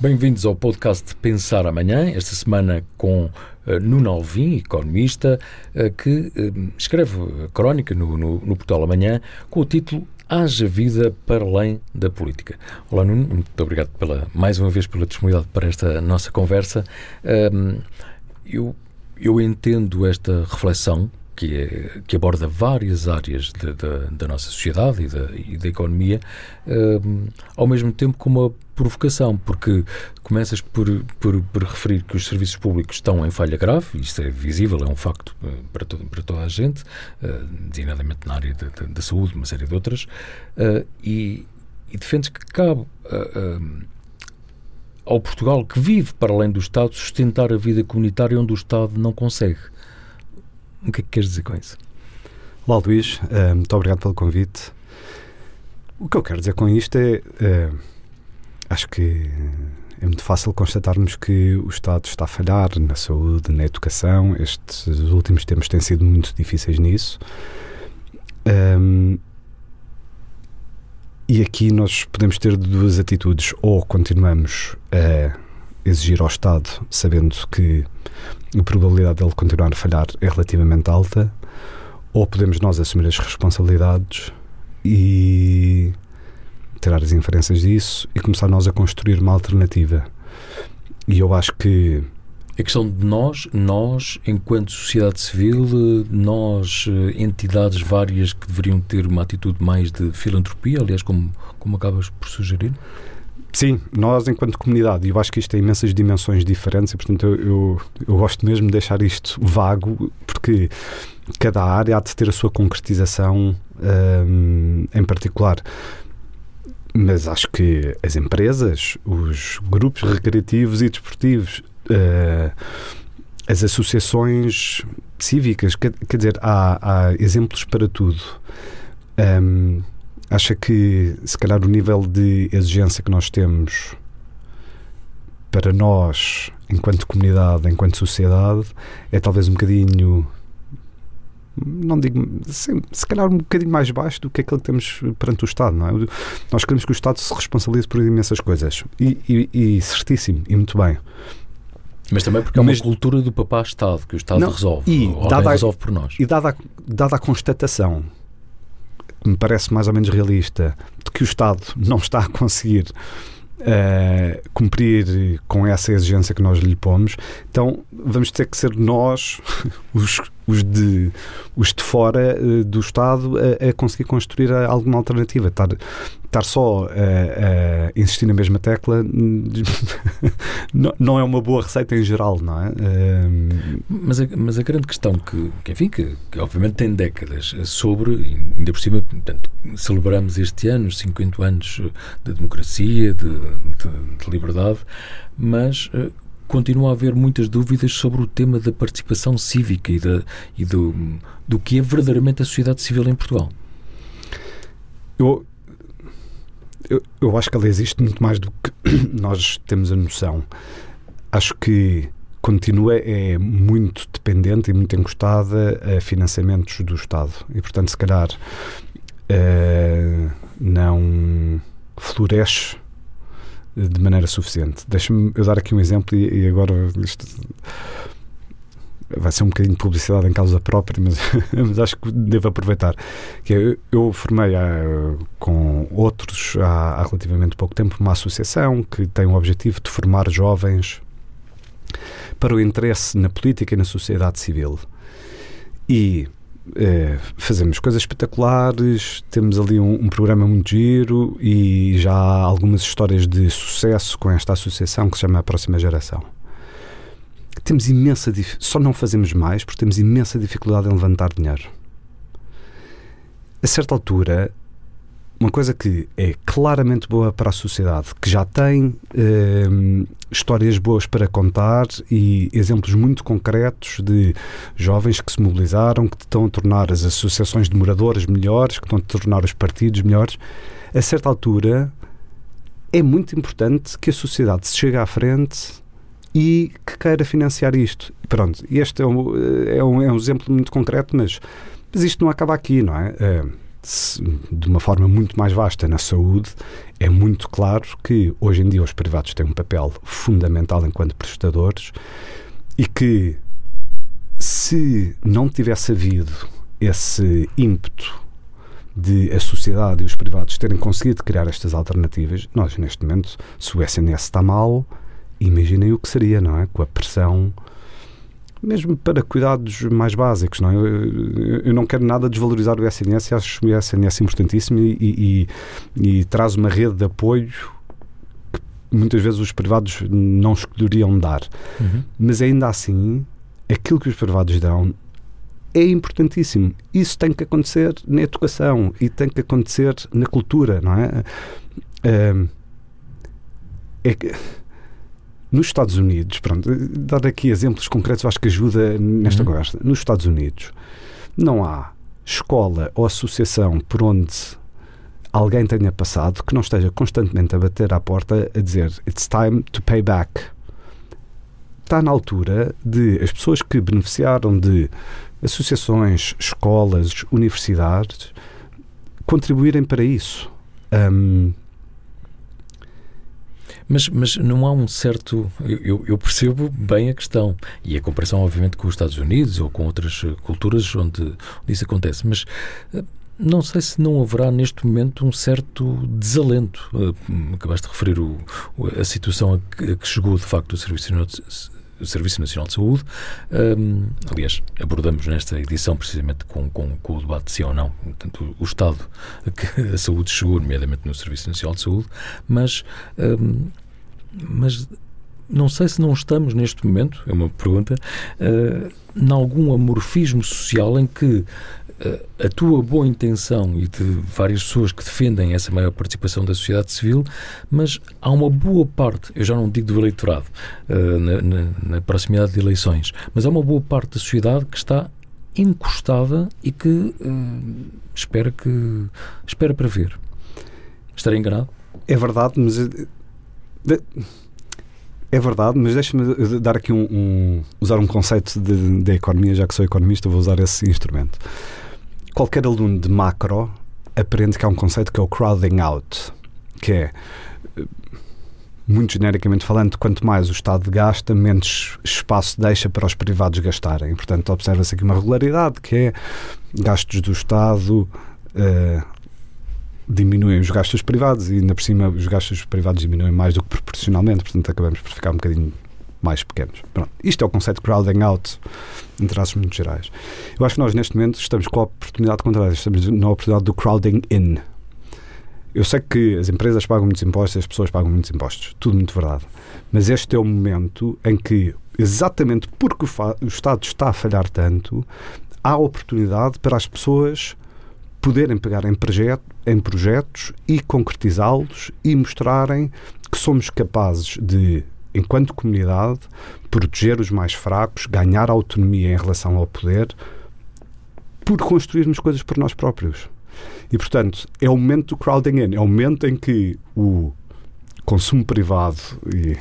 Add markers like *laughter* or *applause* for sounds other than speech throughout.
Bem-vindos ao podcast Pensar Amanhã, esta semana com uh, Nuno Alvim, economista, uh, que uh, escreve a crónica no, no, no, portal Amanhã com o título Haja Vida para Além da Política. Olá Nuno, muito obrigado pela, mais uma vez pela disponibilidade para esta nossa conversa. eu, eu entendo esta reflexão que, é, que aborda várias áreas de, de, da nossa sociedade e da, e da economia, ao mesmo tempo com uma provocação, porque começas por, por, por, referir que os serviços públicos estão em falha grave, isto é visível, é um facto uh, para, todo, para toda a gente, uh, designadamente na área da saúde, uma série de outras, uh, e, e defendes que cabe ao Portugal, que vive para além do Estado, sustentar a vida comunitária onde o Estado não consegue. O que é que queres dizer com isso? Olá, Luís. muito obrigado pelo convite. O que eu quero dizer com isto é acho que é muito fácil constatarmos que o Estado está a falhar na saúde, na educação. Estes últimos tempos têm sido muito difíceis nisso. Um, e aqui nós podemos ter duas atitudes. Ou continuamos a exigir ao Estado, sabendo que a probabilidade dele continuar a falhar é relativamente alta, ou podemos nós assumir as responsabilidades e tirar as inferências disso e começar nós a construir uma alternativa. E eu acho que a questão de nós, nós, enquanto sociedade civil, nós, eh, entidades várias que deveriam ter uma atitude mais de filantropia, aliás, como, como acabas por sugerir? Sim, nós enquanto comunidade, e eu acho que isto tem imensas dimensões diferentes e, portanto, eu, eu, eu, gosto mesmo de deixar isto vago, porque cada área há de ter a sua concretização um, em particular. Mas acho que as empresas, os grupos recreativos e desportivos, uh, as associações cívicas, quer, quer dizer, há, há, exemplos para tudo. Um, acha que, se calhar, o nível de exigência que nós temos para nós, enquanto comunidade, enquanto sociedade, é talvez um bocadinho não digo, se, se calhar um bocadinho mais baixo do que aquilo que temos perante o Estado, não é? Nós queremos que o Estado se responsabilize por imensas coisas. E, e, e certíssimo, e muito bem. Mas também porque é uma cultura do papá-Estado, que o Estado não, resolve, e dada resolve por nós. E dada a, dada a constatação, que me parece mais ou menos realista, de que o Estado não está a conseguir uh, cumprir com essa exigência que nós lhe pomos, então vamos ter que ser nós, *laughs* os, os, de, os de fora uh, do Estado, a, a, conseguir construir alguma alternativa. Estar, estar só a, a insistir na mesma tecla *laughs* não, é uma boa receita em geral, não é? Mas, a, mas a grande questão que, que enfim, que, que, obviamente tem décadas sobre, ainda por cima, portanto, celebramos este ano os 50 anos de democracia, de, de, de liberdade, mas continua a haver muitas dúvidas sobre o tema da participação cívica e, da, e do, do que é verdadeiramente a sociedade civil em Portugal. Eu, eu, eu acho que ela existe muito mais do que *coughs* nós temos a noção. Acho que continua é muito dependente e muito encostada a financiamentos do Estado e portanto se calhar uh, não floresce de maneira suficiente. Deixa-me eu dar aqui um exemplo e, e agora isto vai ser um bocadinho de publicidade em causa própria, mas, *laughs* mas acho que devo aproveitar. Que eu, eu formei há, com outros há, há, relativamente pouco tempo uma associação que tem o objetivo de formar jovens para o interesse na política e na sociedade civil. E é, fazemos coisas espetaculares, temos ali um, um, programa muito giro e já há algumas histórias de sucesso com esta associação que se chama A Próxima Geração temos imensa só não fazemos mais porque temos imensa dificuldade em levantar dinheiro. A certa altura, uma coisa que é claramente boa para a sociedade, que já tem eh, histórias boas para contar e exemplos muito concretos de jovens que se mobilizaram, que estão a tornar as associações de moradores melhores, que estão a tornar os partidos melhores, a certa altura é muito importante que a sociedade se chegue à frente e que queira financiar isto. Pronto, este é um, é um, é um exemplo muito concreto, mas, mas isto não acaba aqui, não é? é de uma forma muito mais vasta na saúde, é muito claro que hoje em dia os privados têm um papel fundamental enquanto prestadores e que se não tivesse havido esse ímpeto de a sociedade e os privados terem conseguido criar estas alternativas, nós neste momento, se o SNS está mal, imaginem o que seria, não é? Com a pressão mesmo para cuidados mais básicos. Não é? eu, eu, não quero nada desvalorizar o SNS, acho o SNS importantíssimo e, e, e, traz uma rede de apoio que muitas vezes os privados não escolheriam dar. Uhum. Mas ainda assim, aquilo que os privados dão é importantíssimo. Isso tem que acontecer na educação e tem que acontecer na cultura, não é? é que nos Estados Unidos, pronto, dar aqui exemplos concretos, acho que ajuda nesta uhum. conversa. Nos Estados Unidos, não há escola ou associação por onde alguém tenha passado que não esteja constantemente a bater à porta a dizer It's time to pay back. Está na altura de as pessoas que beneficiaram de associações, escolas, universidades contribuírem para isso. Um, mas, mas não há um certo. Eu, eu, percebo bem a questão. E a comparação, obviamente, com os Estados Unidos ou com outras eh, culturas onde, onde isso acontece. Mas eh, não sei se não haverá neste momento um certo desalento. Eh, acabaste de referir o, a situação a que, chegou, de facto, o Serviço Serviço Nacional de Saúde. Um, aliás, abordamos nesta edição precisamente com, com, com, o debate de se ou não, portanto, o estado que a saúde chegou, nomeadamente no Serviço Nacional de Saúde, mas, um, mas não sei se não estamos neste momento, é uma pergunta, uh, em algum amorfismo social em que a tua boa intenção e de várias pessoas que defendem essa maior participação da sociedade civil, mas há uma boa parte, eu já não digo do eleitorado, uh, na, na, na, proximidade de eleições, mas há uma boa parte da sociedade que está encostada e que uh, espera que espera para ver. Estarei enganado? É verdade, mas eh, é verdade, mas deixa-me dar aqui um, um, usar um conceito da economia, já que sou economista, vou usar esse instrumento qualquer aluno de macro aprende que há um conceito que é o crowding out, que é muito genericamente falando, quanto mais o Estado gasta, menos espaço deixa para os privados gastarem. Portanto, observa-se aqui uma regularidade que é gastos do Estado uh, diminuem os gastos privados e, ainda por cima, os gastos privados diminuem mais do que proporcionalmente. Portanto, acabamos por ficar um bocadinho mais pequenos. Pronto. Isto é o conceito de crowding out, em traços muito gerais. Eu acho que nós, neste momento, estamos com a oportunidade contrária, estamos na oportunidade do crowding in. Eu sei que as empresas pagam muitos impostos, as pessoas pagam muitos impostos, tudo muito verdade. Mas este é o momento em que, exatamente porque o, Estado está a falhar tanto, há oportunidade para as pessoas poderem pegar em, projeto, em projetos e concretizá-los e mostrarem que somos capazes de enquanto comunidade, proteger os mais fracos, ganhar autonomia em relação ao poder, por construirmos coisas por nós próprios. E, portanto, é o momento do crowding in, é o momento em que o consumo privado, e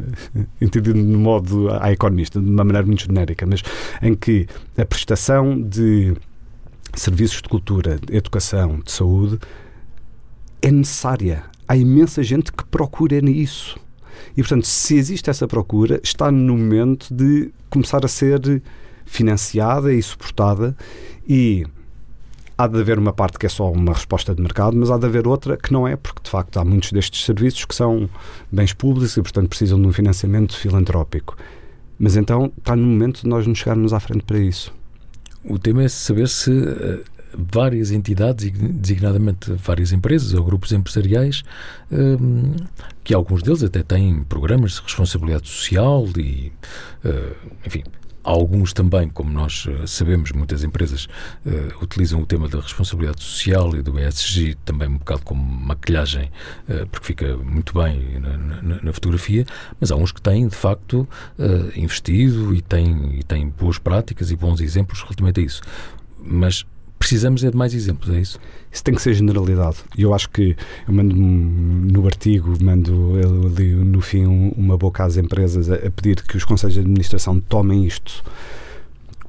*laughs* entendido no modo a economista, de uma maneira muito genérica, mas em que a prestação de serviços de cultura, de educação, de saúde é necessária. Há imensa gente que procura isso. E, portanto, se existe essa procura, está no momento de começar a ser financiada e suportada e há de haver uma parte que é só uma resposta de mercado, mas há de haver outra que não é, porque de facto há muitos destes serviços que são bens públicos e, portanto, precisam de um financiamento filantrópico. Mas então está no momento de nós nos chegarmos à frente para isso. O tema é saber se uh, várias entidades, designadamente várias empresas ou grupos empresariais, um, que alguns deles até têm programas de responsabilidade social e, uh, enfim, Alguns também, como nós eh, sabemos, muitas empresas uh, utilizam o tema da responsabilidade social e do ESG também um bocado como maquilhagem, uh, porque fica muito bem na, fotografia, mas há uns que têm, de facto, investido e têm, e têm boas práticas e bons exemplos relativamente a isso. Mas precisamos é de mais exemplos, é isso? Isso tem que ser generalidade. E eu acho que eu mando no artigo, mando ali no fim uma boca às empresas a, a pedir que os conselhos de administração tomem isto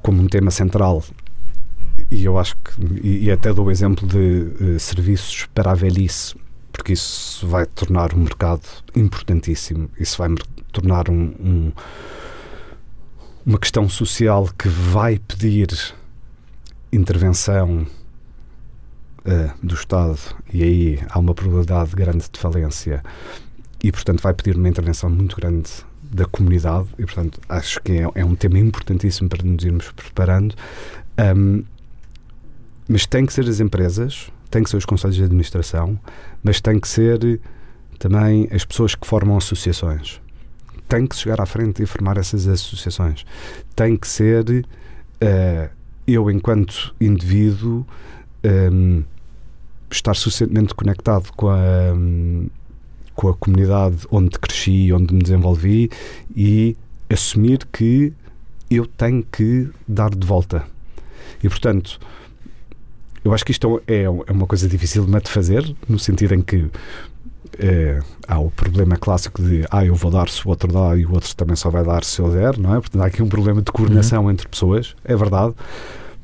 como um tema central e eu acho que, e, até dou o exemplo de uh, serviços para a velhice, porque isso vai tornar o mercado importantíssimo, isso vai tornar um, um, uma questão social que vai pedir intervenção uh, do Estado, e aí há uma probabilidade grande de falência, e portanto vai pedir uma intervenção muito grande da comunidade, e portanto acho que é, é um tema importantíssimo para nos irmos preparando. Um, mas tem que ser as empresas, tem que ser os conselhos de administração, mas tem que ser também as pessoas que formam associações. Tem que chegar à frente e formar essas associações. Tem que ser uh, eu, enquanto indivíduo, um, estar suficientemente conectado com a, um, com a comunidade onde cresci, onde me desenvolvi e assumir que eu tenho que dar de volta. E, portanto, eu acho que isto é, é uma coisa difícil de fazer, no sentido em que é, há o problema clássico de ah, eu vou dar se o outro dá e o outro também só vai dar se eu der, não é? Portanto, há aqui um problema de coordenação uhum. entre pessoas, é verdade,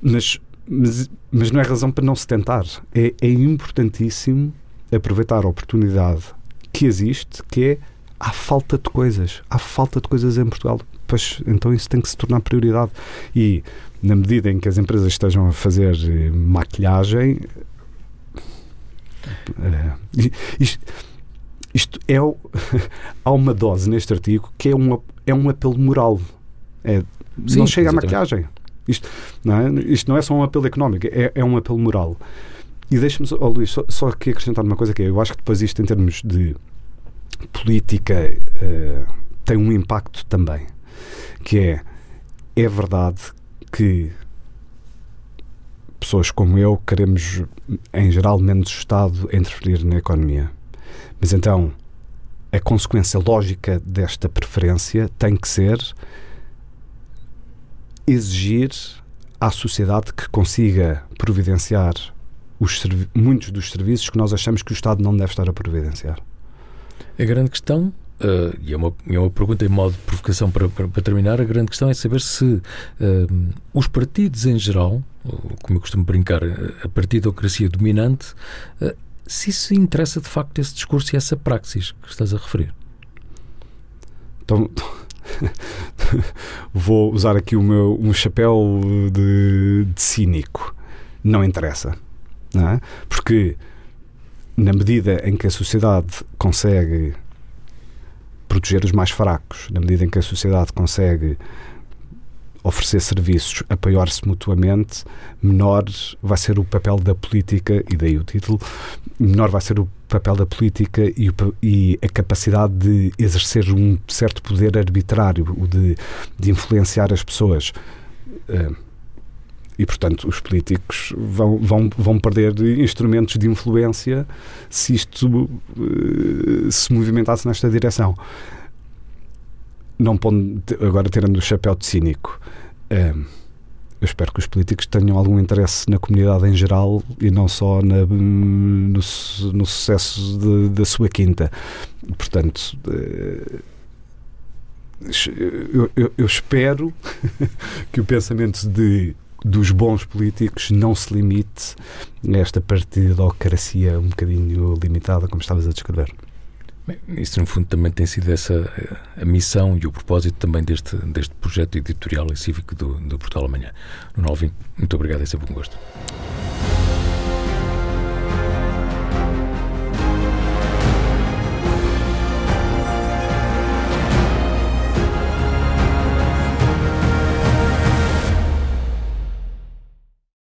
mas, mas, mas, não é razão para não se tentar. É, é importantíssimo aproveitar a oportunidade que existe, que é há falta de coisas, há falta de coisas em Portugal. Pois então isso tem que se tornar prioridade. E na medida em que as empresas estejam a fazer eh, maquilhagem, uh, isto, isto, é. *laughs* há uma dose neste artigo que é um, é um apelo moral. É, Sim, não chega exatamente. à maquilhagem. Isto não, é, isto não é só um apelo económico, é, é um apelo moral. E deixa-me, oh, Luís, só, só aqui acrescentar uma coisa que é, eu acho que depois isto, em termos de política, uh, tem um impacto também. Que é, é verdade que pessoas como eu queremos, em geral, menos Estado interferir na economia. Mas então, a consequência lógica desta preferência tem que ser exigir à sociedade que consiga providenciar os muitos dos serviços que nós achamos que o Estado não deve estar a providenciar. A grande questão Uh, e é uma, é uma pergunta em modo de provocação para, para, para terminar. A grande questão é saber se uh, os partidos em geral, como eu costumo brincar, a partidocracia dominante, uh, se isso interessa de facto esse discurso e essa praxis que estás a referir. Então, *laughs* vou usar aqui o meu, um chapéu de, de cínico. Não interessa. Não é? Porque, na medida em que a sociedade consegue proteger os mais fracos, na medida em que a sociedade consegue oferecer serviços, apoiar-se mutuamente, menor vai ser o papel da política, e daí o título, menor vai ser o papel da política e, e a capacidade de exercer um certo poder arbitrário, o de, de influenciar as pessoas. Uh, e, portanto, os políticos vão, vão, vão perder instrumentos de influência se isto uh, se movimentasse nesta direção. Não pondo, agora tirando o chapéu de cínico, uh, eu espero que os políticos tenham algum interesse na comunidade em geral e não só na, no, no sucesso de, da sua quinta. Portanto. Uh, eu, eu, eu, espero *laughs* que o pensamento de dos bons políticos não se limite a esta partidocracia um bocadinho limitada, como estavas a descrever. Isso, no fundo, também tem sido essa a missão e o propósito também deste, deste projeto editorial e cívico do, do Portal Amanhã. No 9, muito obrigado, é sempre um gosto.